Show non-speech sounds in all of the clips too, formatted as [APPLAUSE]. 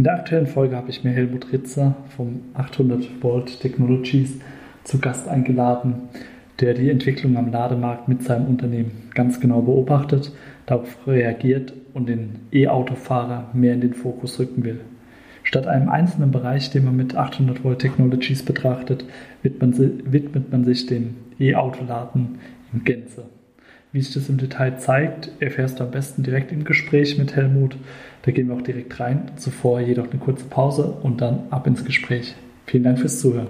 In der aktuellen Folge habe ich mir Helmut Ritzer vom 800 Volt Technologies zu Gast eingeladen, der die Entwicklung am Lademarkt mit seinem Unternehmen ganz genau beobachtet, darauf reagiert und den E-Autofahrer mehr in den Fokus rücken will. Statt einem einzelnen Bereich, den man mit 800 Volt Technologies betrachtet, widmet man sich dem E-Autoladen in Gänze. Wie sich das im Detail zeigt, erfährst du am besten direkt im Gespräch mit Helmut. Da gehen wir auch direkt rein. Zuvor jedoch eine kurze Pause und dann ab ins Gespräch. Vielen Dank fürs Zuhören.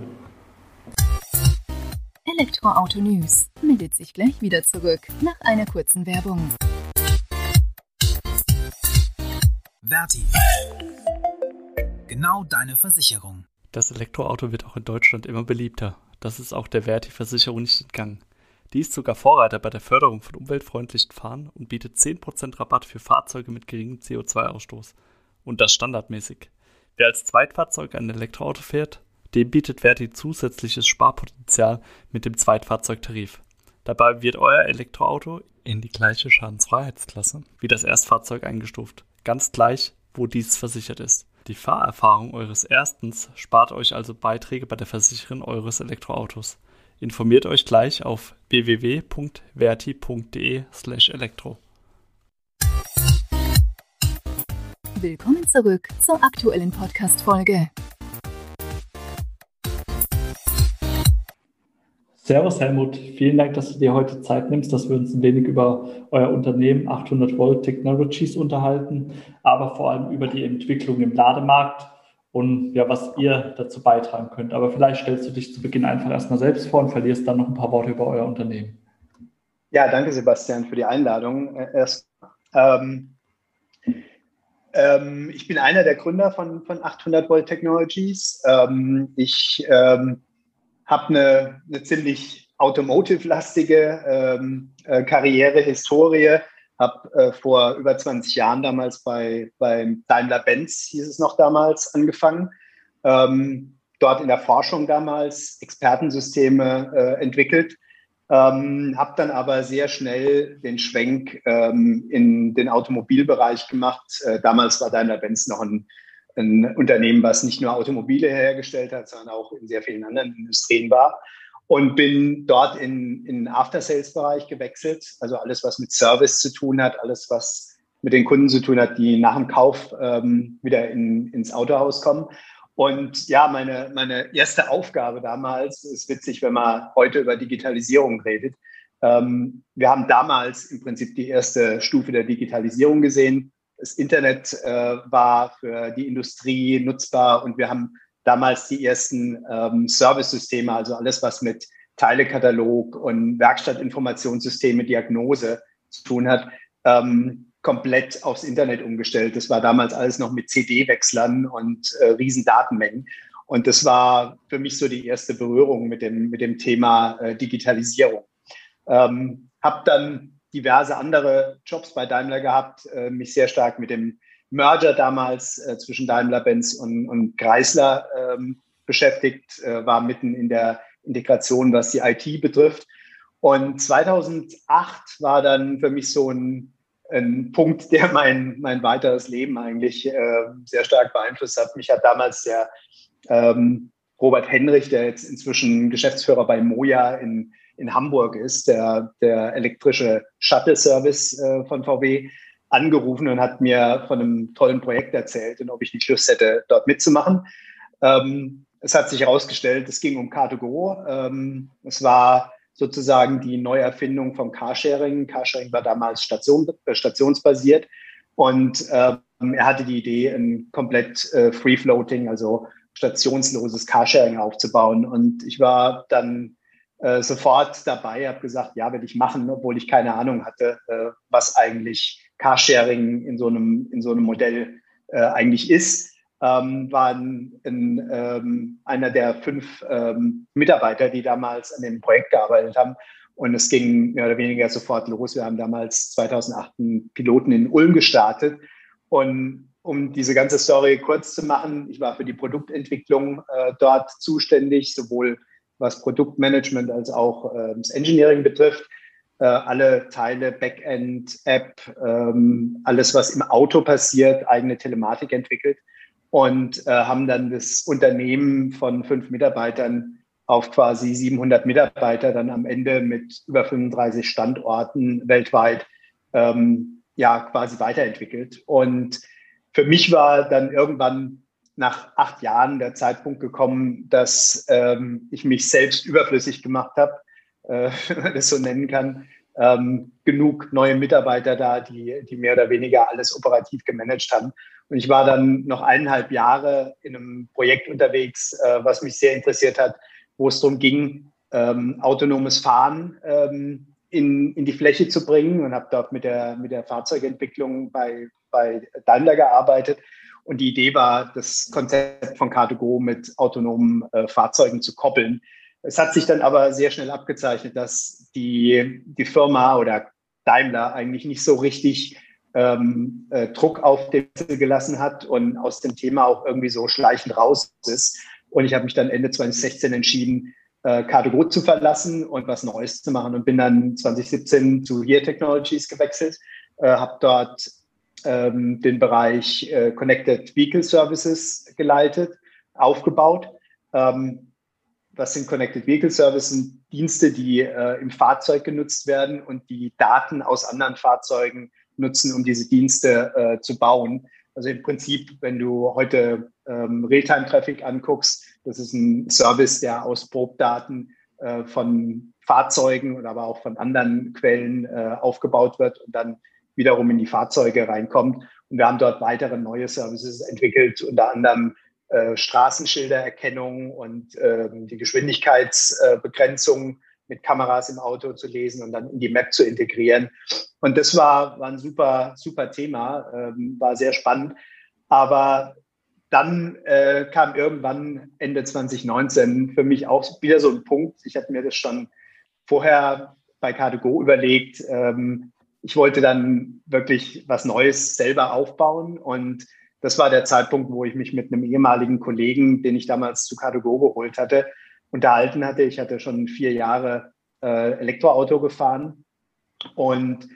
Elektroauto News meldet sich gleich wieder zurück nach einer kurzen Werbung. Verti. Genau deine Versicherung. Das Elektroauto wird auch in Deutschland immer beliebter. Das ist auch der Verti-Versicherung nicht entgangen. Die ist sogar Vorreiter bei der Förderung von umweltfreundlichen Fahren und bietet 10% Rabatt für Fahrzeuge mit geringem CO2-Ausstoß. Und das standardmäßig. Wer als Zweitfahrzeug ein Elektroauto fährt, dem bietet Verti zusätzliches Sparpotenzial mit dem Zweitfahrzeugtarif. Dabei wird euer Elektroauto in die gleiche Schadensfreiheitsklasse wie das Erstfahrzeug eingestuft. Ganz gleich, wo dies versichert ist. Die Fahrerfahrung eures Erstens spart euch also Beiträge bei der Versicherung eures Elektroautos. Informiert euch gleich auf www.verti.de/elektro. Willkommen zurück zur aktuellen Podcast-Folge. Servus Helmut, vielen Dank, dass du dir heute Zeit nimmst, dass wir uns ein wenig über euer Unternehmen 800 Volt Technologies unterhalten, aber vor allem über die Entwicklung im Lademarkt und ja, was ihr dazu beitragen könnt. Aber vielleicht stellst du dich zu Beginn einfach erstmal selbst vor und verlierst dann noch ein paar Worte über euer Unternehmen. Ja, danke Sebastian für die Einladung. Äh, erst, ähm, ähm, ich bin einer der Gründer von, von 800 Volt Technologies. Ähm, ich ähm, habe eine, eine ziemlich automotive-lastige ähm, äh, Karriere, Historie habe äh, vor über 20 Jahren damals bei, bei Daimler-Benz, hieß es noch damals, angefangen. Ähm, dort in der Forschung damals Expertensysteme äh, entwickelt. Ähm, habe dann aber sehr schnell den Schwenk ähm, in den Automobilbereich gemacht. Äh, damals war Daimler-Benz noch ein, ein Unternehmen, was nicht nur Automobile hergestellt hat, sondern auch in sehr vielen anderen Industrien war und bin dort in, den After-Sales-Bereich gewechselt. Also alles, was mit Service zu tun hat, alles, was mit den Kunden zu tun hat, die nach dem Kauf ähm, wieder in, ins Autohaus kommen. Und ja, meine, meine erste Aufgabe damals, ist witzig, wenn man heute über Digitalisierung redet. Ähm, wir haben damals im Prinzip die erste Stufe der Digitalisierung gesehen. Das Internet äh, war für die Industrie nutzbar und wir haben damals die ersten ähm, Service-Systeme, also alles, was mit Teilekatalog und Werkstattinformationssysteme, Diagnose zu tun hat, ähm, komplett aufs Internet umgestellt. Das war damals alles noch mit CD-Wechslern und äh, riesen Datenmengen. Und das war für mich so die erste Berührung mit dem, mit dem Thema äh, Digitalisierung. Ähm, habe dann diverse andere Jobs bei Daimler gehabt, äh, mich sehr stark mit dem Merger damals äh, zwischen Daimler-Benz und, und Chrysler ähm, beschäftigt, äh, war mitten in der Integration, was die IT betrifft. Und 2008 war dann für mich so ein, ein Punkt, der mein, mein weiteres Leben eigentlich äh, sehr stark beeinflusst hat. Mich hat damals der ähm, Robert Henrich, der jetzt inzwischen Geschäftsführer bei Moja in, in Hamburg ist, der, der elektrische Shuttle-Service äh, von VW, angerufen und hat mir von einem tollen Projekt erzählt und ob ich nicht Lust hätte, dort mitzumachen. Ähm, es hat sich herausgestellt, es ging um Car2Go. Ähm, es war sozusagen die Neuerfindung vom Carsharing. Carsharing war damals Station, äh, stationsbasiert und ähm, er hatte die Idee, ein komplett äh, Free-Floating, also stationsloses Carsharing aufzubauen. Und ich war dann äh, sofort dabei, habe gesagt, ja, werde ich machen, obwohl ich keine Ahnung hatte, äh, was eigentlich Carsharing in so einem, in so einem Modell äh, eigentlich ist. ähm, war ein, ein, ähm, einer der fünf ähm, Mitarbeiter, die damals an dem Projekt gearbeitet haben. Und es ging mehr oder weniger sofort los. Wir haben damals 2008 einen Piloten in Ulm gestartet. Und um diese ganze Story kurz zu machen, ich war für die Produktentwicklung äh, dort zuständig, sowohl was Produktmanagement als auch äh, das Engineering betrifft. Äh, alle Teile, Backend, App, ähm, alles, was im Auto passiert, eigene Telematik entwickelt und äh, haben dann das Unternehmen von fünf Mitarbeitern auf quasi 700 Mitarbeiter dann am Ende mit über 35 Standorten weltweit ähm, ja quasi weiterentwickelt. Und für mich war dann irgendwann nach acht Jahren der Zeitpunkt gekommen, dass ähm, ich mich selbst überflüssig gemacht habe, äh, [LAUGHS] wenn man das so nennen kann. Ähm, genug neue Mitarbeiter da, die, die mehr oder weniger alles operativ gemanagt haben. Und ich war dann noch eineinhalb Jahre in einem Projekt unterwegs, äh, was mich sehr interessiert hat, wo es darum ging, ähm, autonomes Fahren ähm, in, in die Fläche zu bringen und habe dort mit der, mit der Fahrzeugentwicklung bei, bei Daimler gearbeitet. Und die Idee war, das Konzept von Car2Go mit autonomen äh, Fahrzeugen zu koppeln. Es hat sich dann aber sehr schnell abgezeichnet, dass die, die Firma oder Daimler eigentlich nicht so richtig ähm, äh, Druck auf den gelassen hat und aus dem Thema auch irgendwie so schleichend raus ist. Und ich habe mich dann Ende 2016 entschieden, äh, Car2Go zu verlassen und was Neues zu machen und bin dann 2017 zu Here Technologies gewechselt, äh, habe dort ähm, den Bereich äh, Connected Vehicle Services geleitet, aufgebaut. Ähm, was sind Connected Vehicle Services? Dienste, die äh, im Fahrzeug genutzt werden und die Daten aus anderen Fahrzeugen nutzen, um diese Dienste äh, zu bauen. Also im Prinzip, wenn du heute ähm, Realtime-Traffic anguckst, das ist ein Service, der aus Probdaten äh, von Fahrzeugen oder aber auch von anderen Quellen äh, aufgebaut wird und dann wiederum in die Fahrzeuge reinkommt. Und wir haben dort weitere neue Services entwickelt, unter anderem äh, Straßenschildererkennung und ähm, die Geschwindigkeitsbegrenzung mit Kameras im Auto zu lesen und dann in die Map zu integrieren. Und das war, war ein super, super Thema, ähm, war sehr spannend. Aber dann äh, kam irgendwann Ende 2019 für mich auch wieder so ein Punkt. Ich hatte mir das schon vorher bei Car2Go überlegt. Ähm, ich wollte dann wirklich was Neues selber aufbauen und das war der Zeitpunkt, wo ich mich mit einem ehemaligen Kollegen, den ich damals zu Car2Go geholt hatte, unterhalten hatte. Ich hatte schon vier Jahre äh, Elektroauto gefahren und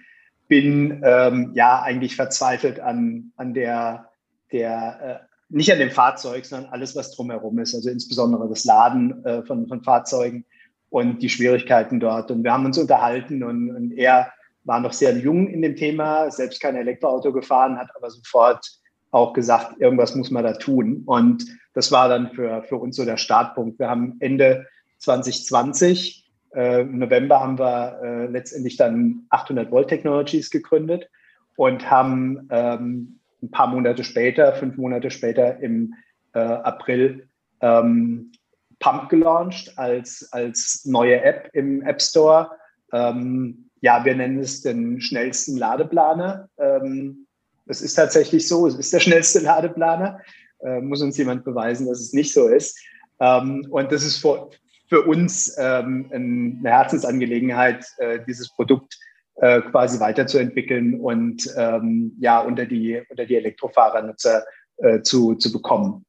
bin ähm, ja eigentlich verzweifelt an, an der, der äh, nicht an dem Fahrzeug, sondern alles, was drumherum ist, also insbesondere das Laden äh, von, von Fahrzeugen und die Schwierigkeiten dort. Und wir haben uns unterhalten und, und er war noch sehr jung in dem Thema, selbst kein Elektroauto gefahren, hat aber sofort auch gesagt, irgendwas muss man da tun. Und das war dann für, für uns so der Startpunkt. Wir haben Ende 2020, äh, im November haben wir äh, letztendlich dann 800 Volt Technologies gegründet und haben ähm, ein paar Monate später, fünf Monate später im äh, April ähm, Pump gelauncht als, als neue App im App Store. Ähm, ja, wir nennen es den schnellsten Ladeplaner. Ähm, es ist tatsächlich so, es ist der schnellste [LAUGHS] Ladeplaner. Äh, muss uns jemand beweisen, dass es nicht so ist. Ähm, und das ist für, für uns ähm, eine Herzensangelegenheit, äh, dieses Produkt äh, quasi weiterzuentwickeln und ähm, ja unter die, unter die Elektrofahrernutzer äh, zu, zu bekommen.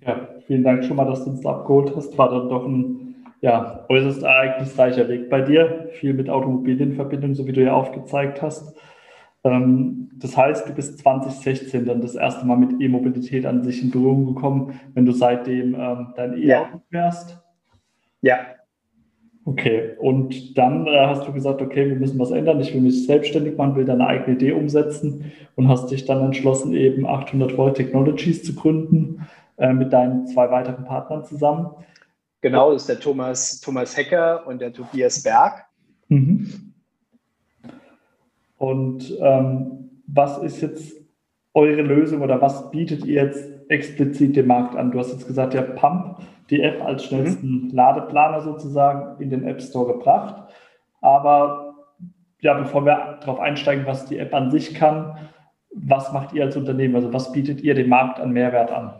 Ja, vielen Dank schon mal, dass du uns abgeholt hast. War dann doch ein ja, äußerst ereignisreicher Weg bei dir. Viel mit Automobil in Verbindung, so wie du ja aufgezeigt hast. Ähm, das heißt, du bist 2016 dann das erste Mal mit E-Mobilität an sich in Berührung gekommen, wenn du seitdem ähm, dein E-Auto fährst? Ja, Okay, und dann äh, hast du gesagt, okay, wir müssen was ändern, ich will mich selbstständig machen, will deine eigene Idee umsetzen und hast dich dann entschlossen, eben 800 Volt Technologies zu gründen äh, mit deinen zwei weiteren Partnern zusammen. Genau, das ist der Thomas, Thomas Hecker und der Tobias Berg. Mhm. Und ähm, was ist jetzt eure Lösung oder was bietet ihr jetzt explizit dem Markt an? Du hast jetzt gesagt, ja, Pump die App als schnellsten mhm. Ladeplaner sozusagen in den App Store gebracht. Aber ja, bevor wir darauf einsteigen, was die App an sich kann, Was macht ihr als Unternehmen? Also was bietet ihr dem Markt an Mehrwert an?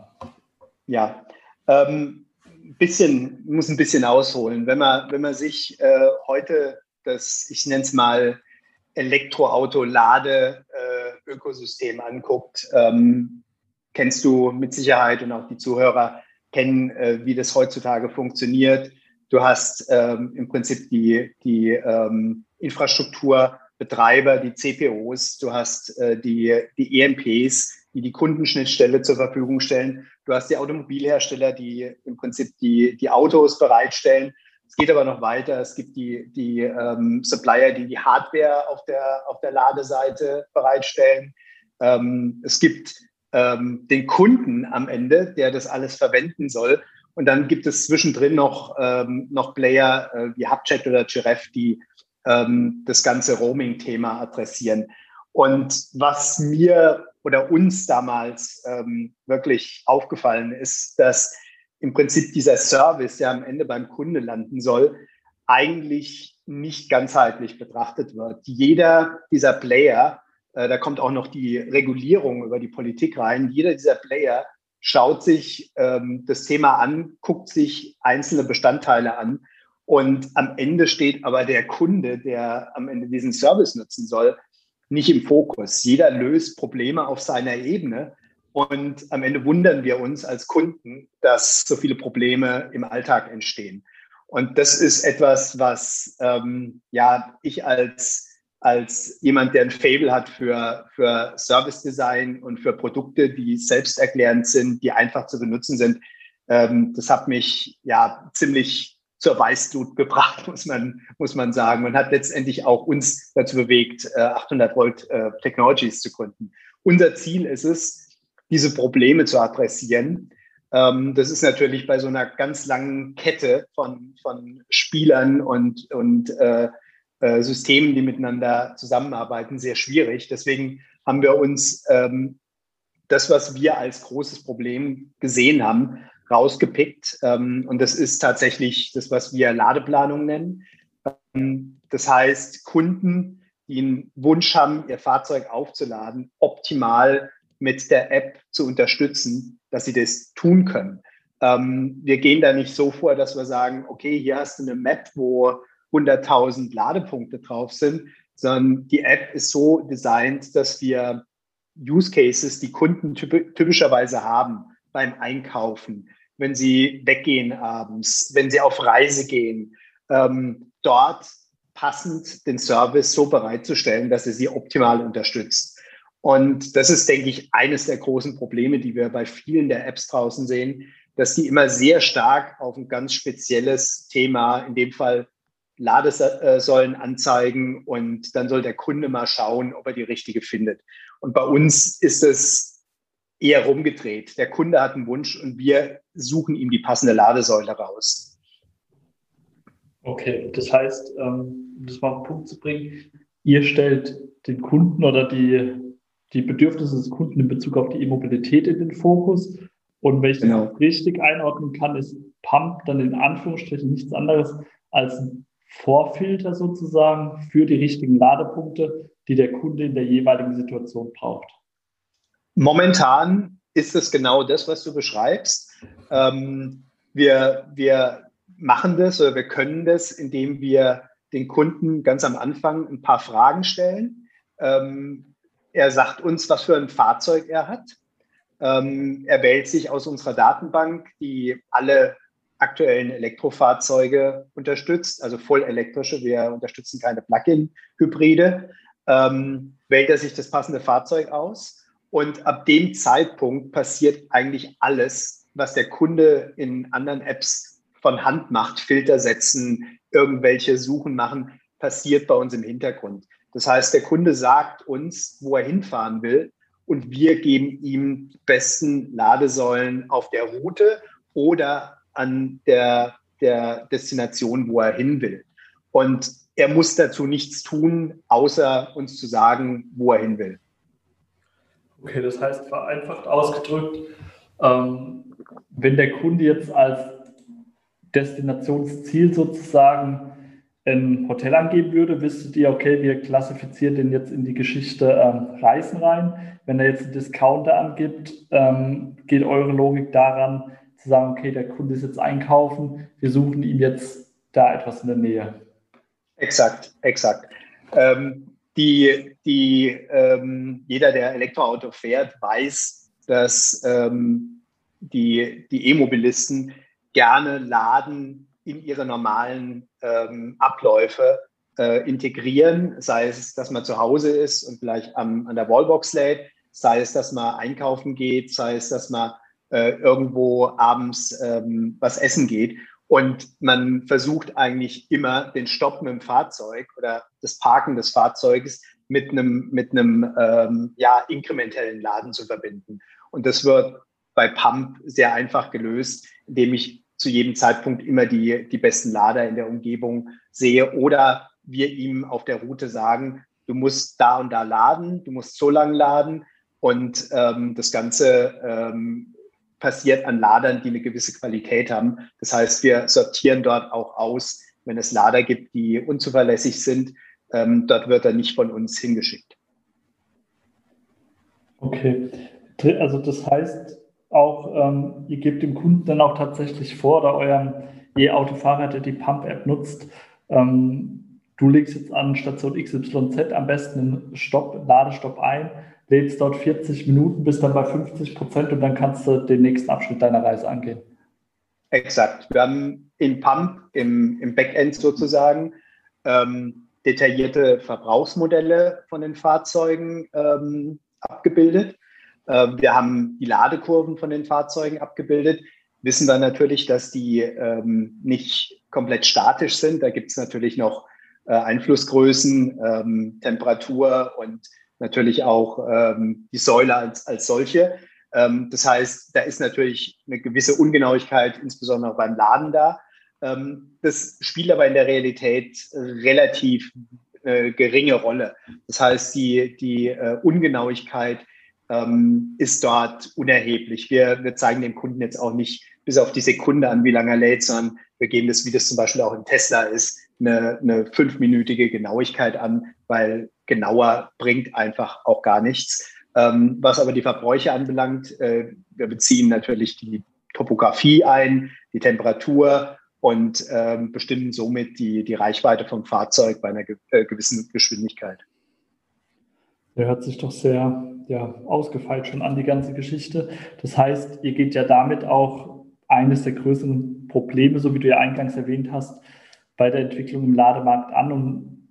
Ja, ähm, bisschen, muss ein bisschen ausholen. Wenn man, wenn man sich äh, heute das, ich nenne es mal, Elektroauto-Lade-Ökosystem äh, anguckt, ähm, kennst du mit Sicherheit und auch die Zuhörer kennen, äh, wie das heutzutage funktioniert. Du hast ähm, im Prinzip die, die ähm, Infrastrukturbetreiber, die CPOs, du hast äh, die, die EMPs, die die Kundenschnittstelle zur Verfügung stellen. Du hast die Automobilhersteller, die im Prinzip die, die Autos bereitstellen. Es geht aber noch weiter. Es gibt die, die ähm, Supplier, die die Hardware auf der, auf der Ladeseite bereitstellen. Ähm, es gibt ähm, den Kunden am Ende, der das alles verwenden soll. Und dann gibt es zwischendrin noch, ähm, noch Player äh, wie Hubchat oder Giref, die ähm, das ganze Roaming-Thema adressieren. Und was mir oder uns damals ähm, wirklich aufgefallen ist, dass im Prinzip dieser Service, der am Ende beim Kunde landen soll, eigentlich nicht ganzheitlich betrachtet wird. Jeder dieser Player, äh, da kommt auch noch die Regulierung über die Politik rein, jeder dieser Player schaut sich ähm, das Thema an, guckt sich einzelne Bestandteile an und am Ende steht aber der Kunde, der am Ende diesen Service nutzen soll, nicht im Fokus. Jeder löst Probleme auf seiner Ebene und am Ende wundern wir uns als Kunden, dass so viele Probleme im Alltag entstehen. Und das ist etwas, was ähm, ja ich als als jemand, der ein Fable hat für, für Service Design und für Produkte, die selbsterklärend sind, die einfach zu benutzen sind. Ähm, das hat mich ja ziemlich zur Weißglut gebracht, [LAUGHS] muss man, muss man sagen. Man hat letztendlich auch uns dazu bewegt, 800 äh, Volt äh, Technologies zu gründen. Unser Ziel ist es, diese Probleme zu adressieren. Ähm, das ist natürlich bei so einer ganz langen Kette von, von Spielern und, und äh, äh, Systemen, die miteinander zusammenarbeiten, sehr schwierig. Deswegen haben wir uns ähm, das, was wir als großes Problem gesehen haben, rausgepickt. Ähm, und das ist tatsächlich das, was wir Ladeplanung nennen. Ähm, das heißt, Kunden, die einen Wunsch haben, ihr Fahrzeug aufzuladen, optimal mit der App zu unterstützen, dass sie das tun können. Ähm, wir gehen da nicht so vor, dass wir sagen, okay, hier hast du eine Map, wo 100.000 Ladepunkte drauf sind, sondern die App ist so designt, dass wir Use Cases, die Kunden typischerweise haben beim Einkaufen, wenn sie weggehen abends, wenn sie auf Reise gehen, ähm, dort passend den Service so bereitzustellen, dass er sie optimal unterstützt. Und das ist, denke ich, eines der großen Probleme, die wir bei vielen der Apps draußen sehen, dass die immer sehr stark auf ein ganz spezielles Thema, in dem Fall Ladesäulen anzeigen und dann soll der Kunde mal schauen, ob er die richtige findet. Und bei uns ist es eher rumgedreht. Der Kunde hat einen Wunsch und wir suchen ihm die passende Ladesäule raus. Okay, das heißt, um das mal auf den Punkt zu bringen, ihr stellt den Kunden oder die die Bedürfnisse des Kunden in Bezug auf die E-Mobilität in den Fokus. Und wenn ich genau. das richtig einordnen kann, ist Pump dann in Anführungsstrichen nichts anderes als ein Vorfilter sozusagen für die richtigen Ladepunkte, die der Kunde in der jeweiligen Situation braucht. Momentan ist es genau das, was du beschreibst. Ähm, wir, wir machen das oder wir können das, indem wir den Kunden ganz am Anfang ein paar Fragen stellen. Ähm, er sagt uns, was für ein Fahrzeug er hat. Ähm, er wählt sich aus unserer Datenbank, die alle aktuellen Elektrofahrzeuge unterstützt, also voll elektrische. Wir unterstützen keine Plug-in-Hybride. Ähm, wählt er sich das passende Fahrzeug aus. Und ab dem Zeitpunkt passiert eigentlich alles, was der Kunde in anderen Apps von Hand macht, Filter setzen, irgendwelche Suchen machen, passiert bei uns im Hintergrund. Das heißt, der Kunde sagt uns, wo er hinfahren will und wir geben ihm die besten Ladesäulen auf der Route oder an der, der Destination, wo er hin will. Und er muss dazu nichts tun, außer uns zu sagen, wo er hin will. Okay, das heißt vereinfacht ausgedrückt, ähm, wenn der Kunde jetzt als Destinationsziel sozusagen ein Hotel angeben würde, wüsstet ihr, okay, wir klassifizieren den jetzt in die Geschichte ähm, Reisen rein. Wenn er jetzt einen Discounter angibt, ähm, geht eure Logik daran, zu sagen, okay, der Kunde ist jetzt einkaufen, wir suchen ihm jetzt da etwas in der Nähe. Exakt, exakt. Ähm, die, die, ähm, jeder, der Elektroauto fährt, weiß, dass ähm, die, die E-Mobilisten gerne laden in ihre normalen ähm, Abläufe äh, integrieren, sei es, dass man zu Hause ist und vielleicht am, an der Wallbox lädt, sei es, dass man einkaufen geht, sei es, dass man äh, irgendwo abends ähm, was essen geht. Und man versucht eigentlich immer den Stopp mit dem Fahrzeug oder das Parken des Fahrzeuges mit einem, mit einem ähm, ja, inkrementellen Laden zu verbinden. Und das wird bei Pump sehr einfach gelöst, indem ich zu jedem Zeitpunkt immer die, die besten Lader in der Umgebung sehe oder wir ihm auf der Route sagen, du musst da und da laden, du musst so lang laden und ähm, das Ganze ähm, passiert an Ladern, die eine gewisse Qualität haben. Das heißt, wir sortieren dort auch aus, wenn es Lader gibt, die unzuverlässig sind. Ähm, dort wird er nicht von uns hingeschickt. Okay, also das heißt auch, ähm, ihr gebt dem Kunden dann auch tatsächlich vor oder E-Autofahrer, der die Pump-App nutzt, ähm, du legst jetzt an Station XYZ am besten einen Stopp, Ladestopp ein lädst dort 40 Minuten, bist dann bei 50 Prozent und dann kannst du den nächsten Abschnitt deiner Reise angehen. Exakt. Wir haben in Pump, im, im Backend sozusagen, ähm, detaillierte Verbrauchsmodelle von den Fahrzeugen ähm, abgebildet. Ähm, wir haben die Ladekurven von den Fahrzeugen abgebildet, wissen dann natürlich, dass die ähm, nicht komplett statisch sind. Da gibt es natürlich noch äh, Einflussgrößen, ähm, Temperatur und natürlich auch die Säule als, als solche. Das heißt, da ist natürlich eine gewisse Ungenauigkeit, insbesondere beim Laden da. Das spielt aber in der Realität relativ äh, geringe Rolle. Das heißt, die, die äh, Ungenauigkeit ähm, ist dort unerheblich. Wir, wir zeigen dem Kunden jetzt auch nicht bis auf die Sekunde an, wie lange er lädt, sondern wir geben das, wie das zum Beispiel auch im Tesla ist, eine, eine fünfminütige Genauigkeit an, weil genauer bringt einfach auch gar nichts. Ähm, was aber die Verbräuche anbelangt, äh, wir beziehen natürlich die Topografie ein, die Temperatur und ähm, bestimmen somit die, die Reichweite vom Fahrzeug bei einer ge äh, gewissen Geschwindigkeit. Der hört sich doch sehr ja, ausgefeilt schon an, die ganze Geschichte. Das heißt, ihr geht ja damit auch eines der größeren Probleme, so wie du ja eingangs erwähnt hast, bei der Entwicklung im Lademarkt an und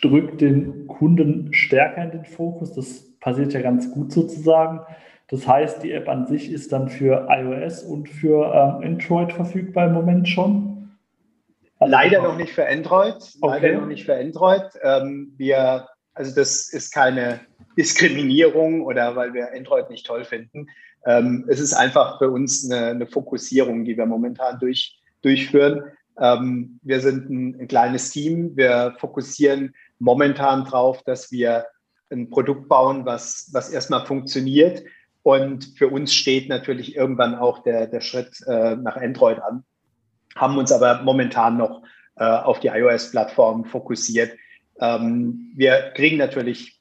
drückt den Kunden stärker in den Fokus. Das passiert ja ganz gut sozusagen. Das heißt, die App an sich ist dann für iOS und für ähm, Android verfügbar im Moment schon. Leider noch nicht für Android. Okay. Leider noch nicht für Android. Ähm, wir, also das ist keine Diskriminierung oder weil wir Android nicht toll finden. Ähm, es ist einfach für uns eine, eine Fokussierung, die wir momentan durch, durchführen. Ähm, wir sind ein, ein, kleines Team. Wir fokussieren momentan darauf, dass wir ein Produkt bauen, was, was erstmal funktioniert. Und für uns steht natürlich irgendwann auch der, der Schritt äh, nach Android an. Haben uns aber momentan noch äh, auf die iOS-Plattform fokussiert. Ähm, wir kriegen natürlich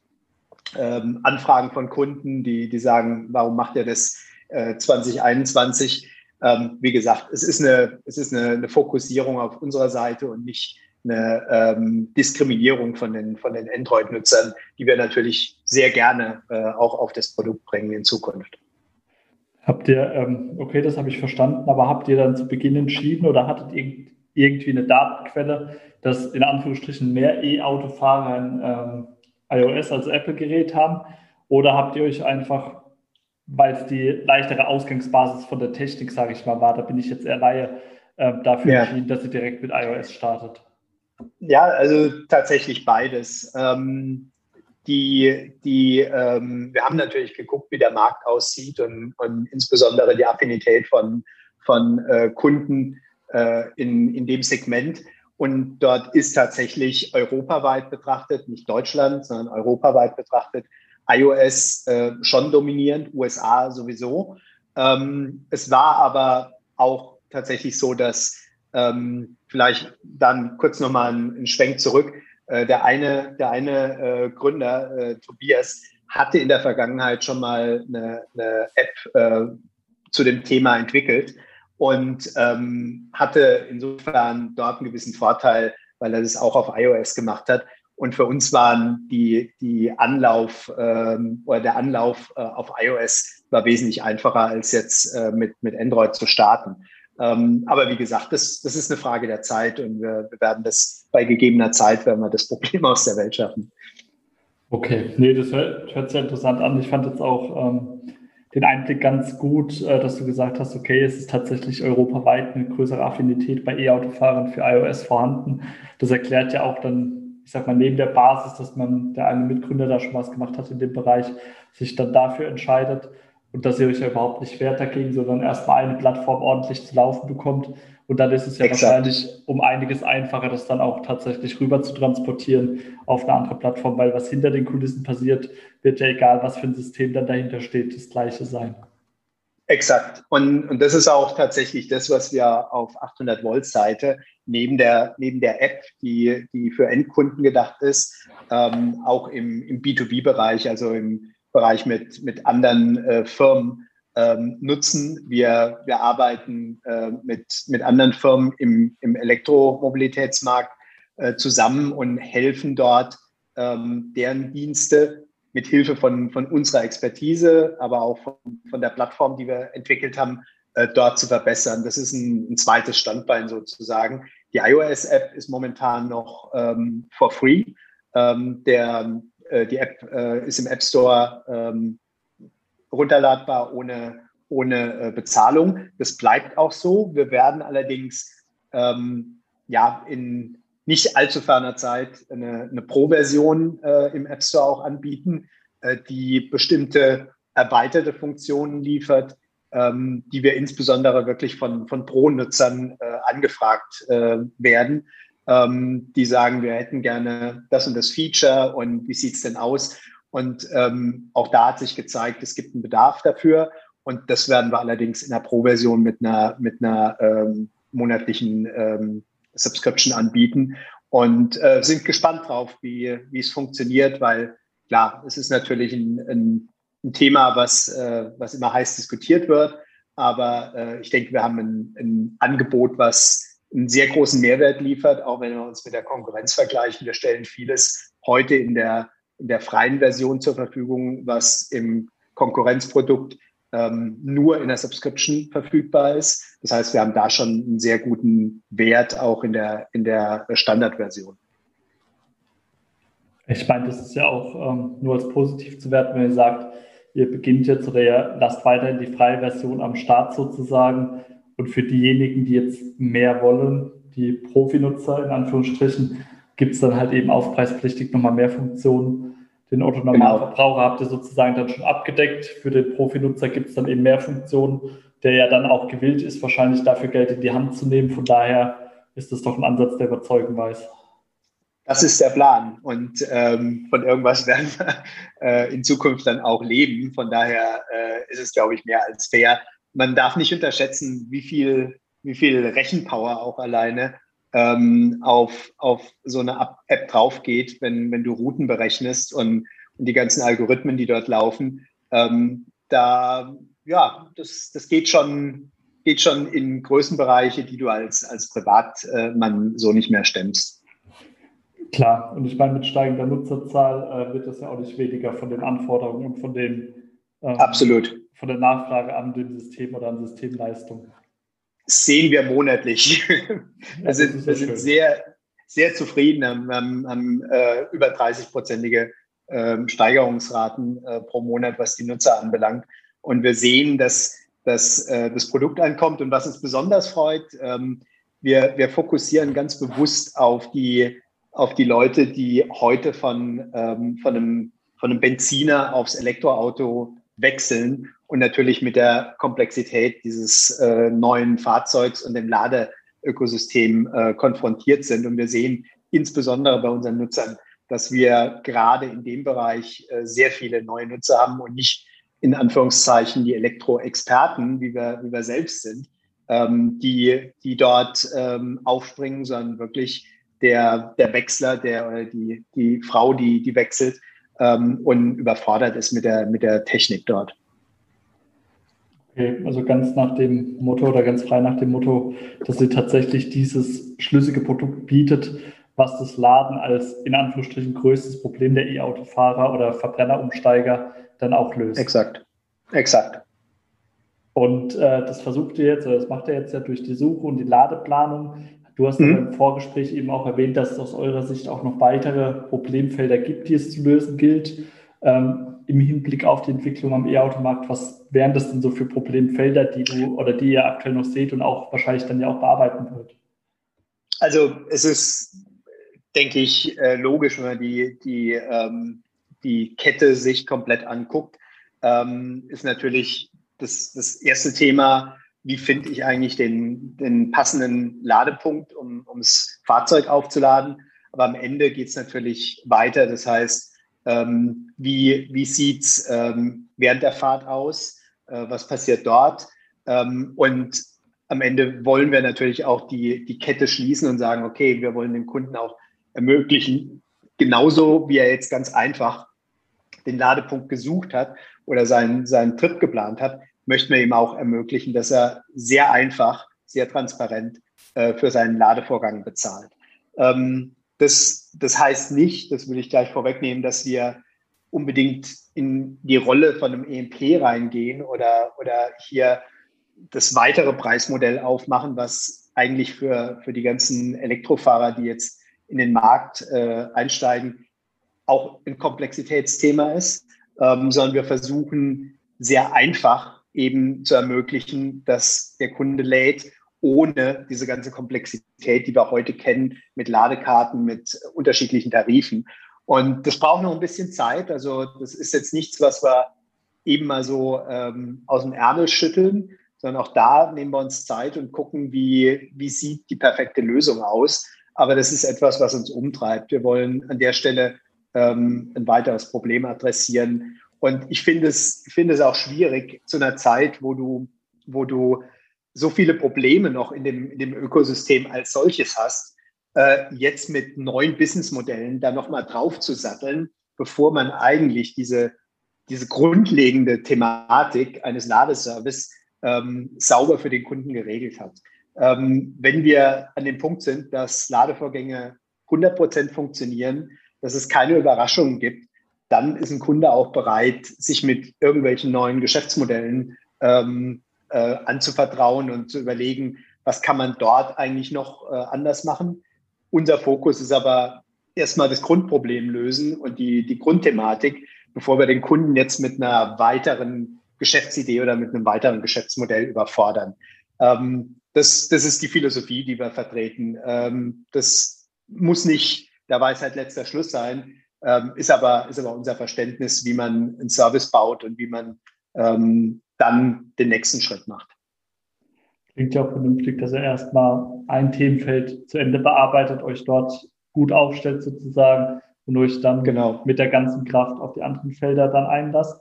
ähm, Anfragen von Kunden, die, die sagen, warum macht ihr das äh, 2021? ähm, wie gesagt, es ist, eine, es ist eine, eine, Fokussierung auf unserer Seite und nicht eine ähm, Diskriminierung von den, von den Android-Nutzern, die wir natürlich sehr gerne äh, auch auf das Produkt bringen in Zukunft. Habt ihr, ähm, okay, das habe ich verstanden, aber habt ihr dann zu Beginn entschieden oder hattet ihr irgendwie eine Datenquelle, dass in Anführungsstrichen mehr E-Autofahrer ein ähm, iOS als Apple-Gerät haben? Oder habt ihr euch einfach weil es die leichtere Ausgangsbasis von der Technik, sage ich mal, war. Da bin ich jetzt eher Laie äh, dafür ja. entschieden, dass sie direkt mit iOS startet. Ja, also tatsächlich beides. Ähm, die, die, ähm, wir haben natürlich geguckt, wie der Markt aussieht und, und insbesondere die Affinität von, von äh, Kunden äh, in, in dem Segment. Und dort ist tatsächlich europaweit betrachtet, nicht Deutschland, sondern europaweit betrachtet, iOS äh, schon dominierend, USA sowieso. Ähm, es war aber auch tatsächlich so, dass Ähm, vielleicht dann kurz nochmal einen, einen Schwenk zurück. Äh, der eine, der eine äh, Gründer, äh, Tobias, hatte in der Vergangenheit schon mal eine, eine App äh, zu dem Thema entwickelt und ähm, hatte insofern dort einen gewissen Vorteil, weil er das auch auf iOS gemacht hat. Und für uns waren die, die Anlauf ähm, oder der Anlauf äh, auf iOS war wesentlich einfacher als jetzt äh, mit, mit Android zu starten. Ähm, aber wie gesagt, das, das ist eine Frage der Zeit und wir, wir werden das bei gegebener Zeit, werden wir das Problem [LAUGHS] aus der Welt schaffen. Okay, nee, das hört, hört sehr interessant an. Ich fand jetzt auch ähm, den Einblick ganz gut, äh, dass du gesagt hast, okay, es ist tatsächlich europaweit eine größere Affinität bei E-Autofahrern für iOS vorhanden. Das erklärt ja auch dann, ich sag mal, neben der Basis, dass man, der eine Mitgründer da schon was gemacht hat in dem Bereich, sich dann dafür entscheidet und dass ihr euch ja überhaupt nicht wehrt dagegen, sondern erstmal eine Plattform ordentlich zu laufen bekommt. Und dann ist es ja Exakt. wahrscheinlich um einiges einfacher, das dann auch tatsächlich rüber zu transportieren auf eine andere Plattform, weil was hinter den Kulissen passiert, wird ja egal, was für ein System dann dahinter steht, das gleiche sein. Exakt. Und, und das ist auch tatsächlich das, was wir auf 800 Volt Seite neben der, neben der App, die, die für Endkunden gedacht ist, ähm, auch im, im B2B-Bereich, also im, Bereich mit, mit anderen äh, Firmen ähm, nutzen. Wir, wir arbeiten äh, mit, mit anderen Firmen im, im Elektromobilitätsmarkt äh, zusammen und helfen dort ähm, deren Dienste mit Hilfe von, von unserer Expertise, aber auch von, von der Plattform, die wir entwickelt haben, äh, dort zu verbessern. Das ist ein, ein zweites Standbein sozusagen. Die iOS-App ist momentan noch ähm, for free. Ähm, der, äh, die App äh, ist im App Store ähm, runterladbar ohne, ohne äh, Bezahlung. Das bleibt auch so. Wir werden allerdings ähm, ja in nicht allzu ferner Zeit eine, eine Pro-Version äh, im App Store auch anbieten, äh, die bestimmte erweiterte Funktionen liefert, ähm, die wir insbesondere wirklich von, von Pro-Nutzern angefragt werden ähm, die sagen, wir hätten gerne das und das Feature und wie sieht es denn aus? Und ähm, auch da hat sich gezeigt, es gibt einen Bedarf dafür. Und das werden wir allerdings in der Pro-Version mit einer, mit einer ähm, monatlichen ähm, Subscription anbieten und äh, sind gespannt drauf, wie, wie es funktioniert, weil klar, es ist natürlich ein, ein, ein Thema, was, äh, was immer heiß diskutiert wird. Aber äh, ich denke, wir haben ein, ein Angebot, was einen sehr großen Mehrwert liefert, auch wenn wir uns mit der Konkurrenz vergleichen. Wir stellen vieles heute in der, in der freien Version zur Verfügung, was im Konkurrenzprodukt ähm, nur in der Subscription verfügbar ist. Das heißt, wir haben da schon einen sehr guten Wert auch in der, in der Standardversion. Ich meine, das ist ja auch ähm, nur als positiv zu werten, wenn ihr sagt, ihr beginnt jetzt oder ihr lasst weiterhin die freie Version am Start sozusagen und für diejenigen, die jetzt mehr wollen, die Profi-Nutzer in Anführungsstrichen, gibt es dann halt eben aufpreispflichtig nochmal mehr Funktionen. Den Otto-Normalverbraucher genau. habt ihr sozusagen dann schon abgedeckt. Für den Profi-Nutzer gibt es dann eben mehr Funktionen, der ja dann auch gewillt ist, wahrscheinlich dafür Geld in die Hand zu nehmen. Von daher ist das doch ein Ansatz, der überzeugen weiß. Das ist der Plan. Und ähm, von irgendwas werden wir äh, in Zukunft dann auch leben. Von daher äh, ist es, glaube ich, mehr als fair, man darf nicht unterschätzen, wie viel, wie viel Rechenpower auch alleine ähm, auf, auf so eine App drauf geht, wenn, wenn du Routen berechnest und, und die ganzen Algorithmen, die dort laufen. Ähm, da, ja, das, das geht schon, geht schon in Größenbereiche, die du als, als Privatmann so nicht mehr stemmst. Klar, und ich meine, mit steigender Nutzerzahl äh, wird das ja auch nicht weniger von den Anforderungen und von den ähm, Absolut von der Nachfrage an dem System oder an Systemleistung? sehen wir monatlich. [LAUGHS] wir sind, wir sind sehr, sehr zufrieden, haben, haben, haben äh, über 30-prozentige äh, Steigerungsraten äh, pro Monat, was die Nutzer anbelangt. Und wir sehen, dass, dass äh, das Produkt ankommt. Und was uns besonders freut, ähm, wir, wir fokussieren ganz bewusst auf die, auf die Leute, die heute von, ähm, von, einem, von einem Benziner aufs Elektroauto wechseln und natürlich mit der Komplexität dieses äh, neuen Fahrzeugs und dem Ladeökosystem äh, konfrontiert sind. Und wir sehen insbesondere bei unseren Nutzern, dass wir gerade in dem Bereich äh, sehr viele neue Nutzer haben und nicht in Anführungszeichen die Elektroexperten, wie wir, wie wir selbst sind. ähm, die, die dort ähm, aufspringen, sondern wirklich der, der Wechsler, der oder die, die Frau, die, die wechselt ähm, und überfordert ist mit der, mit der Technik dort. Okay, also ganz nach dem Motto oder ganz frei nach dem Motto, dass sie tatsächlich dieses schlüssige Produkt bietet, was das Laden als in Anführungsstrichen größtes Problem der E-Autofahrer oder Verbrennerumsteiger dann auch löst. Exakt, exakt. Und äh, das versucht ihr jetzt, oder das macht ihr jetzt ja durch die Suche und die Ladeplanung. Du hast mhm. im Vorgespräch eben auch erwähnt, dass es aus eurer Sicht auch noch weitere Problemfelder gibt, die es zu lösen gilt. Ähm, Im Hinblick auf die Entwicklung am E-Automarkt, was wären das denn so für Problemfelder, die du oder die ihr aktuell noch seht und auch wahrscheinlich dann ja auch bearbeiten wird? Also es ist, denke ich, äh, logisch, wenn man die, die, ähm, die Kette sich komplett anguckt, ähm, ist natürlich das, das erste Thema, wie finde ich eigentlich den, den passenden Ladepunkt, um, das Fahrzeug aufzuladen. Aber am Ende geht es natürlich weiter. Das heißt, ähm, wie, wie sieht es ähm, während der Fahrt aus? Äh, was passiert dort? Ähm, und am Ende wollen wir natürlich auch die, die Kette schließen und sagen, okay, wir wollen den Kunden auch ermöglichen, genauso wie er jetzt ganz einfach den Ladepunkt gesucht hat oder seinen, seinen Trip geplant hat, möchten wir ihm auch ermöglichen, dass er sehr einfach, sehr transparent äh, für seinen Ladevorgang bezahlt. Ähm, das, das heißt nicht, das will ich gleich vorwegnehmen, dass wir unbedingt in die Rolle von einem EMP reingehen oder, oder hier das weitere Preismodell aufmachen, was eigentlich für, für die ganzen Elektrofahrer, die jetzt in den Markt äh, einsteigen, auch ein Komplexitätsthema ist, ähm, sondern wir versuchen sehr einfach eben zu ermöglichen, dass der Kunde lädt, ohne diese ganze Komplexität, die wir heute kennen, mit Ladekarten, mit unterschiedlichen Tarifen. Und das braucht noch ein bisschen Zeit. Also das ist jetzt nichts, was wir eben mal so ähm, aus dem Ärmel schütteln, sondern auch da nehmen wir uns Zeit und gucken, wie, wie sieht die perfekte Lösung aus. Aber das ist etwas, was uns umtreibt. Wir wollen an der Stelle ähm, ein weiteres Problem adressieren. Und ich finde es, finde es auch schwierig zu einer Zeit, wo du, wo du so viele Probleme noch in dem, in dem Ökosystem als solches hast, äh, jetzt mit neuen Businessmodellen da nochmal drauf zu satteln, bevor man eigentlich diese, diese grundlegende Thematik eines Ladeservice ähm, sauber für den Kunden geregelt hat. Ähm, wenn wir an dem Punkt sind, dass Ladevorgänge 100 Prozent funktionieren, dass es keine Überraschungen gibt, dann ist ein Kunde auch bereit, sich mit irgendwelchen neuen Geschäftsmodellen ähm, äh, anzuvertrauen und zu überlegen, was kann man dort eigentlich noch äh, anders machen. Unser Fokus ist aber erstmal das Grundproblem lösen und die, die Grundthematik, bevor wir den Kunden jetzt mit einer weiteren Geschäftsidee oder mit einem weiteren Geschäftsmodell überfordern. Ähm, das, das ist die Philosophie, die wir vertreten. Ähm, das muss nicht der Weisheit letzter Schluss sein, ähm, ist, aber, ist aber unser Verständnis, wie man einen Service baut und wie man ähm, dann den nächsten Schritt macht. Klingt ja auch vernünftig, dass er erstmal ein Themenfeld zu Ende bearbeitet, euch dort gut aufstellt sozusagen und euch dann genau. mit der ganzen Kraft auf die anderen Felder dann einlasst.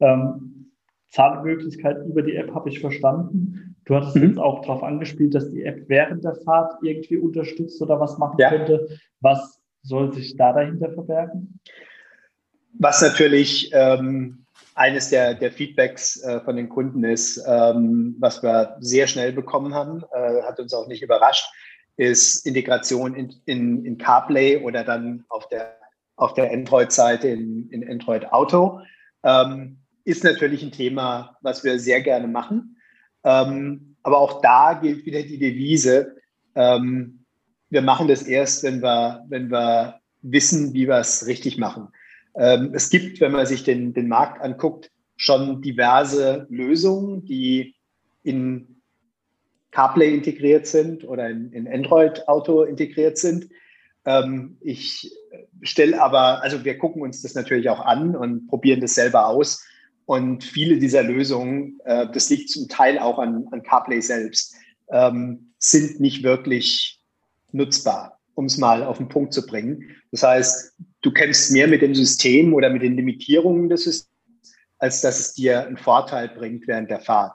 Ähm, Zahlmöglichkeit über die App habe ich verstanden. Du hattest mhm. jetzt auch darauf angespielt, dass die App während der Fahrt irgendwie unterstützt oder was machen ja. könnte. Was soll sich da dahinter verbergen? Was natürlich ähm, eines der, der Feedbacks äh, von den Kunden ist, ähm, was wir sehr schnell bekommen haben, äh, hat uns auch nicht überrascht, ist Integration in, in, in CarPlay oder dann auf der, auf der Android-Seite in, in Android Auto. Ähm, ist natürlich ein Thema, was wir sehr gerne machen. Ähm, aber auch da gilt wieder die Devise, ähm, wir machen das erst, wenn wir, wenn wir wissen, wie wir es richtig machen. Ähm, es gibt, wenn man sich den, den Markt anguckt, schon diverse Lösungen, die in CarPlay integriert sind oder in, in Android Auto integriert sind. Ähm, ich stelle aber, also wir gucken uns das natürlich auch an und probieren das selber aus. Und viele dieser Lösungen, äh, das liegt zum Teil auch an, an CarPlay selbst, ähm, sind nicht wirklich nutzbar, um es mal auf den Punkt zu bringen. Das heißt, du kämpfst mehr mit dem System oder mit den Limitierungen des Systems, als dass es dir einen Vorteil bringt während der Fahrt.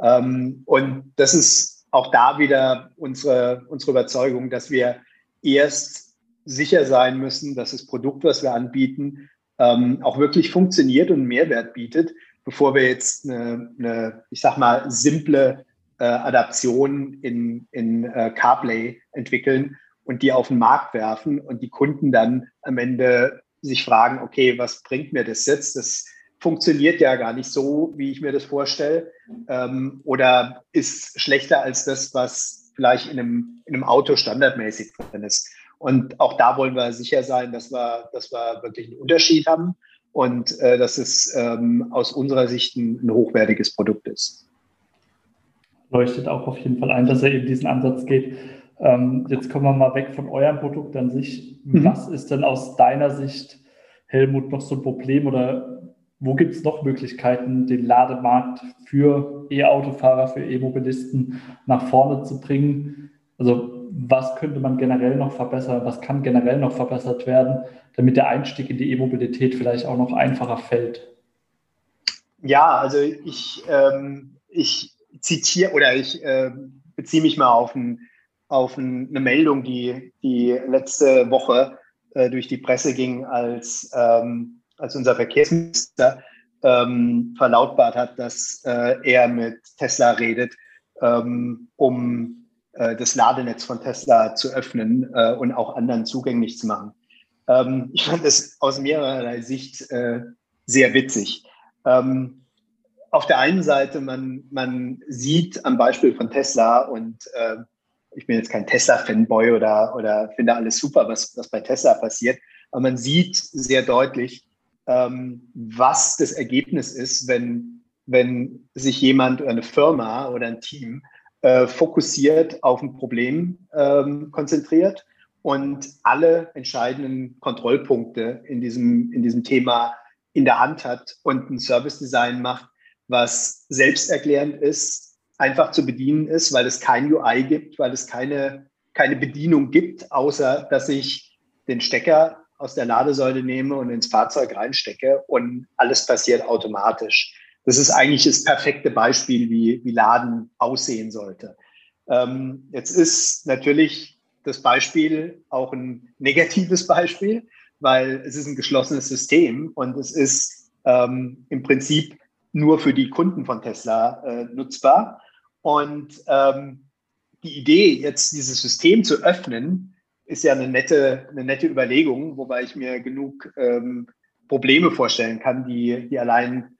Ähm, und das ist auch da wieder unsere, unsere Überzeugung, dass wir erst sicher sein müssen, dass das Produkt, was wir anbieten, ähm, auch wirklich funktioniert und Mehrwert bietet, bevor wir jetzt eine, eine ich sag mal, simple äh, Adaption in, in äh, CarPlay entwickeln und die auf den Markt werfen und die Kunden dann am Ende sich fragen, okay, was bringt mir das jetzt? Das funktioniert ja gar nicht so, wie ich mir das vorstelle, ähm, oder ist schlechter als das, was vielleicht in einem, in einem Auto standardmäßig drin ist. Und auch da wollen wir sicher sein, dass wir, dass wir wirklich einen Unterschied haben und äh, dass es ähm, aus unserer Sicht ein, ein, hochwertiges Produkt ist. Leuchtet auch auf jeden Fall ein, dass er eben diesen Ansatz geht. Ähm, jetzt kommen wir mal weg von eurem Produkt an sich. Mhm. Was ist denn aus deiner Sicht, Helmut, noch so ein Problem oder wo gibt es noch Möglichkeiten, den Lademarkt für E-Autofahrer, für E-Mobilisten nach vorne zu bringen? Also was könnte man generell noch verbessern? Was kann generell noch verbessert werden, damit der Einstieg in die E-Mobilität vielleicht auch noch einfacher fällt? Ja, also ich, ähm, ich zitiere oder ich äh, beziehe mich mal auf, ein, auf ein, eine Meldung, die, die letzte Woche äh, durch die Presse ging, als ähm, als unser Verkehrsminister ähm, verlautbart hat, dass äh, er mit Tesla redet, ähm, um äh, das Ladenetz von Tesla zu öffnen äh, und auch anderen zugänglich zu machen. Ähm, ich fand das aus mehrerer Sicht äh, sehr witzig. Ähm, auf der einen Seite, man, man sieht am Beispiel von Tesla und äh, ich bin jetzt kein Tesla-Fanboy oder, oder finde alles super, was, was bei Tesla passiert, aber man sieht sehr deutlich, ähm, was das Ergebnis ist, wenn, wenn sich jemand oder eine Firma oder ein Team äh, fokussiert auf ein Problem ähm, konzentriert und alle entscheidenden Kontrollpunkte in diesem, in diesem Thema in der Hand hat und ein Service Design macht, was selbsterklärend ist, einfach zu bedienen ist, weil es kein UI gibt, weil es keine, keine Bedienung gibt, außer dass ich den Stecker aus der Ladesäule nehme und ins Fahrzeug reinstecke und alles passiert automatisch. Das ist eigentlich das perfekte Beispiel, wie, wie Laden aussehen sollte. Ähm, jetzt ist natürlich das Beispiel auch ein negatives Beispiel, weil es ist ein geschlossenes System und es ist ähm, im Prinzip nur für die Kunden von Tesla äh, nutzbar. Und ähm, die Idee, jetzt dieses System zu öffnen, ist ja eine nette, eine nette Überlegung, wobei ich mir genug ähm, Probleme vorstellen kann, die, die allein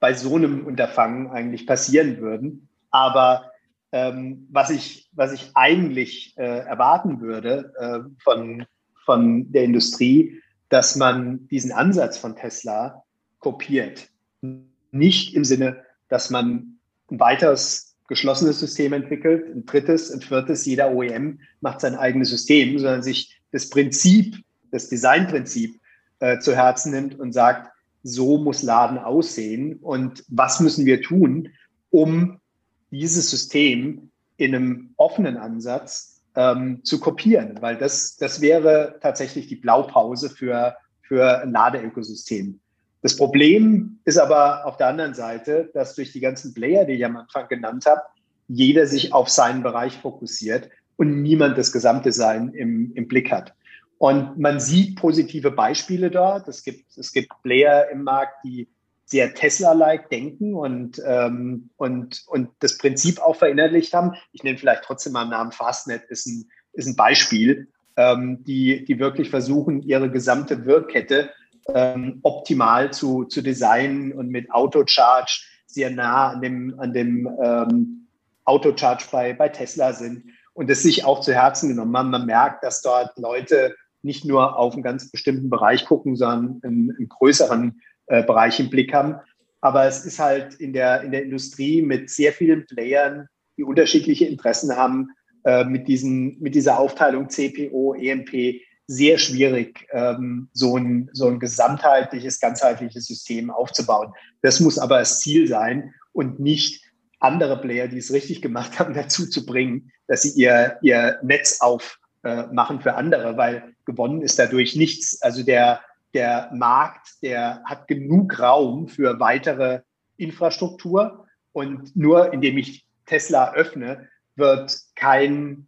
bei so einem Unterfangen eigentlich passieren würden. Aber ähm, was, ich, was ich eigentlich äh, erwarten würde äh, von, von der Industrie, dass man diesen Ansatz von Tesla kopiert. Nicht im Sinne, dass man ein weiteres geschlossenes System entwickelt, ein drittes, ein viertes, jeder OEM macht sein eigenes System, sondern sich das Prinzip, das Designprinzip äh, zu Herzen nimmt und sagt, so muss Laden aussehen und was müssen wir tun, um dieses System in einem offenen Ansatz ähm, zu kopieren, weil das, das wäre tatsächlich die Blaupause für, für ein Ladeökosystem. Das Problem ist aber auf der anderen Seite, dass durch die ganzen Player, die ich am Anfang genannt habe, jeder sich auf seinen Bereich fokussiert und niemand das Gesamtdesign im, im Blick hat. Und man sieht positive Beispiele dort. Es gibt, es gibt Player im Markt, die sehr Tesla-like denken und, ähm, und, und das Prinzip auch verinnerlicht haben. Ich nenne vielleicht trotzdem mal einen Namen Fastnet, ist ein, ist ein Beispiel, ähm, die, die wirklich versuchen, ihre gesamte Wirkkette ähm, optimal zu, zu designen und mit Autocharge sehr nah an dem, an dem ähm, Autocharge bei, bei Tesla sind und es sich auch zu Herzen genommen haben. Man merkt, dass dort Leute nicht nur auf einen ganz bestimmten Bereich gucken, sondern einen, einen größeren äh, Bereich im Blick haben. Aber es ist halt in der, in der Industrie mit sehr vielen Playern, die unterschiedliche Interessen haben, äh, mit, diesen, mit dieser Aufteilung CPO, EMP, sehr schwierig, ähm, so, ein, so ein gesamtheitliches, ganzheitliches System aufzubauen. Das muss aber das Ziel sein und nicht andere Player, die es richtig gemacht haben, [LAUGHS] dazu zu bringen, dass sie ihr, ihr Netz aufmachen äh, für andere, weil gewonnen ist dadurch nichts. Also der, der Markt, der hat genug Raum für weitere Infrastruktur und nur indem ich Tesla öffne, wird kein,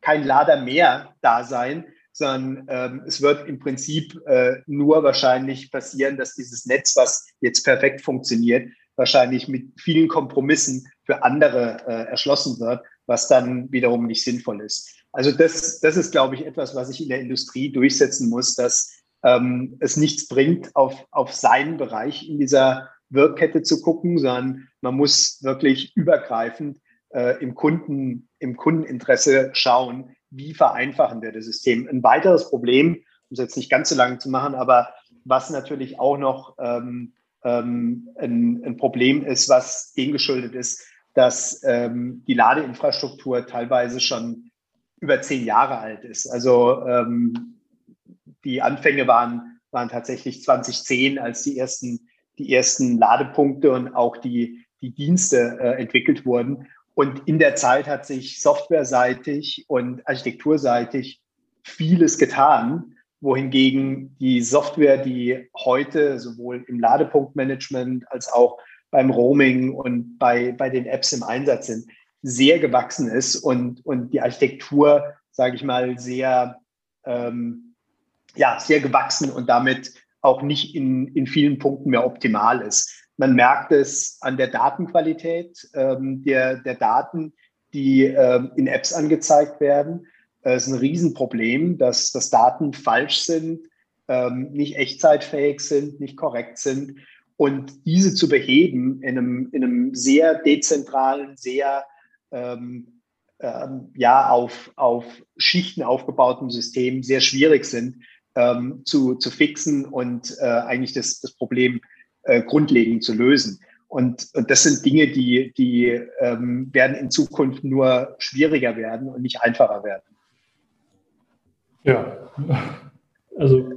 kein Lader mehr da sein, sondern ähm, es wird im Prinzip äh, nur wahrscheinlich passieren, dass dieses Netz, was jetzt perfekt funktioniert, wahrscheinlich mit vielen Kompromissen für andere äh, erschlossen wird, was dann wiederum nicht sinnvoll ist. Also das, das ist, glaube ich, etwas, was sich in der Industrie durchsetzen muss, dass ähm, es nichts bringt, auf, auf seinen Bereich in dieser Wirkkette zu gucken, sondern man muss wirklich übergreifend äh, im, Kunden, im Kundeninteresse schauen, wie vereinfachen wir das System. Ein weiteres Problem, um es jetzt nicht ganz so lange zu machen, aber was natürlich auch noch ähm, ähm, ein, ein, Problem ist, was dem geschuldet ist, dass ähm, die Ladeinfrastruktur teilweise schon über zehn Jahre alt ist. Also ähm, die Anfänge waren, waren tatsächlich 2010, als die ersten, die ersten Ladepunkte und auch die, die Dienste äh, entwickelt wurden. Und in der Zeit hat sich softwareseitig und architekturseitig vieles getan, wohingegen die Software, die heute sowohl im Ladepunktmanagement als auch beim Roaming und bei, bei den Apps im Einsatz sind, sehr gewachsen ist und, und die Architektur, sage ich mal, sehr, ähm, ja, sehr gewachsen und damit auch nicht in, in vielen Punkten mehr optimal ist. Man merkt es an der Datenqualität ähm, der, der Daten, die ähm, in Apps angezeigt werden. Es ist ein Riesenproblem, dass, dass Daten falsch sind, ähm, nicht echtzeitfähig sind, nicht korrekt sind. Und diese zu beheben in einem, in einem sehr dezentralen, sehr ähm, ähm, ja, auf, auf Schichten aufgebauten System sehr schwierig sind ähm, zu, zu fixen und äh, eigentlich das, das Problem äh, grundlegend zu lösen. Und, und das sind Dinge, die, die ähm, werden in Zukunft nur schwieriger werden und nicht einfacher werden. Ja, also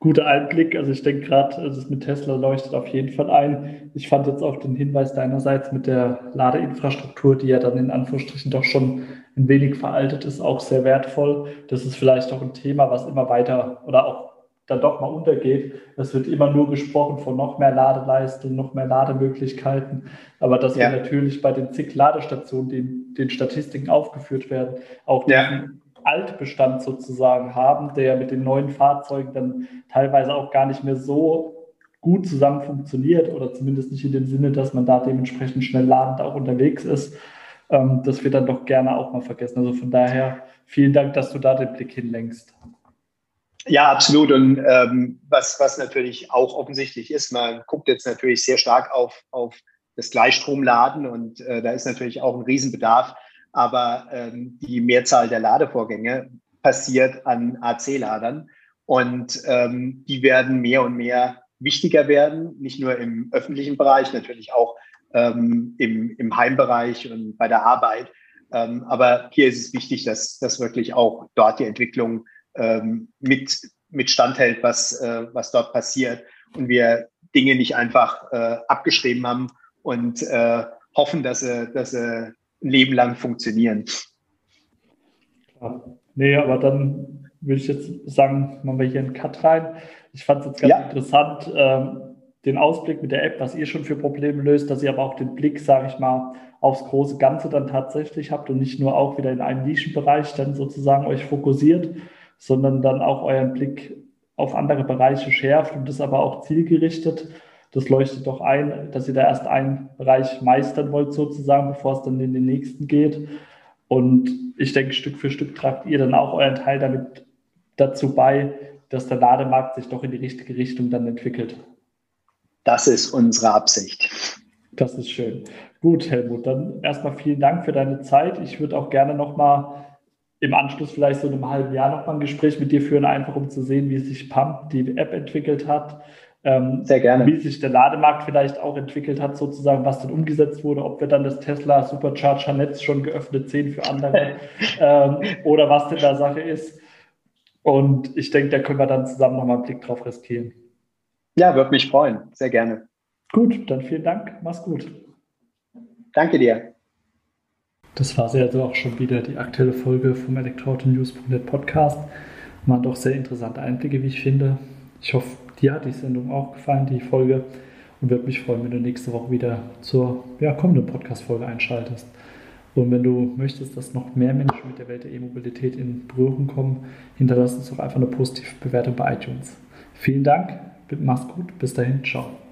guter Einblick. Also ich denke gerade, also das mit Tesla leuchtet auf jeden Fall ein. Ich fand jetzt auch den Hinweis deinerseits mit der Ladeinfrastruktur, die ja dann in Anführungsstrichen doch schon ein wenig veraltet ist, auch sehr wertvoll. Das ist vielleicht auch ein Thema, was immer weiter oder auch dann doch mal untergeht. Es wird immer nur gesprochen von noch mehr Ladeleistung, noch mehr Lademöglichkeiten. Aber dass ja. wir natürlich bei den zig Ladestationen, die in den Statistiken aufgeführt werden, auch ja. diesen Altbestand sozusagen haben, der mit den neuen Fahrzeugen dann teilweise auch gar nicht mehr so gut zusammen funktioniert oder zumindest nicht in dem Sinne, dass man da dementsprechend schnell ladend auch unterwegs ist. Ähm, das wird dann doch gerne auch mal vergessen. Also von daher vielen Dank, dass du da den Blick hinlenkst. Ja, absolut. Und ähm, was, was natürlich auch offensichtlich ist, man guckt jetzt natürlich sehr stark auf, auf das Gleichstromladen und äh, da ist natürlich auch ein Riesenbedarf aber ähm, die Mehrzahl der Ladevorgänge passiert an AC-Ladern und ähm, die werden mehr und mehr wichtiger werden, nicht nur im öffentlichen Bereich, natürlich auch ähm, im, im Heimbereich und bei der Arbeit. Ähm, aber hier ist es wichtig, dass, dass wirklich auch dort die Entwicklung ähm, mit, mit standhält, was, äh, was dort passiert und wir Dinge nicht einfach äh, abgeschrieben haben und äh, hoffen, dass sie, dass sie ein Leben lang funktionieren. Klar. Nee, aber dann würde ich jetzt sagen, machen wir hier einen Cut rein. Ich fand es jetzt ganz ja. interessant, ähm, den Ausblick mit der App, was ihr schon für Probleme löst, dass ihr aber auch den Blick, sage ich mal, aufs große Ganze dann tatsächlich habt und nicht nur auch wieder in einem Nischenbereich dann sozusagen euch fokussiert, sondern dann auch euren Blick auf andere Bereiche schärft und das aber auch zielgerichtet das leuchtet doch ein, dass ihr da erst einen Bereich meistern wollt, sozusagen, bevor es dann in den nächsten geht. Und ich denke, Stück für Stück tragt ihr dann auch euren Teil damit dazu bei, dass der Lademarkt sich doch in die richtige Richtung dann entwickelt. Das ist unsere Absicht. Das ist schön. Gut, Helmut, dann erstmal vielen Dank für deine Zeit. Ich würde auch gerne nochmal im Anschluss vielleicht so in einem halben Jahr nochmal ein Gespräch mit dir führen, einfach um zu sehen, wie sich Pump, die App entwickelt hat, ähm, Sehr gerne. Wie sich der Lademarkt vielleicht auch entwickelt hat, sozusagen, was dann umgesetzt wurde, ob wir dann das Tesla Supercharger Netz schon geöffnet sehen für andere [LAUGHS] ähm, oder was denn da Sache ist. Und ich denke, da können wir dann zusammen nochmal einen Blick drauf riskieren. Ja, würde mich freuen. Sehr gerne. Gut, dann vielen Dank. Mach's gut. Danke dir. Das war sie also auch schon wieder die aktuelle Folge vom Elektroauto-News.net Podcast. Waren doch sehr interessante Einblicke, wie ich finde. Ich hoffe, dir hat die Sendung auch gefallen, die Folge. Und würde mich freuen, wenn du nächste Woche wieder zur ja, kommenden Podcast-Folge einschaltest. Und wenn du möchtest, dass noch mehr Menschen mit der Welt der E-Mobilität in Berührung kommen, hinterlass uns doch einfach eine positive Bewertung bei iTunes. Vielen Dank, mach's gut, bis dahin, ciao.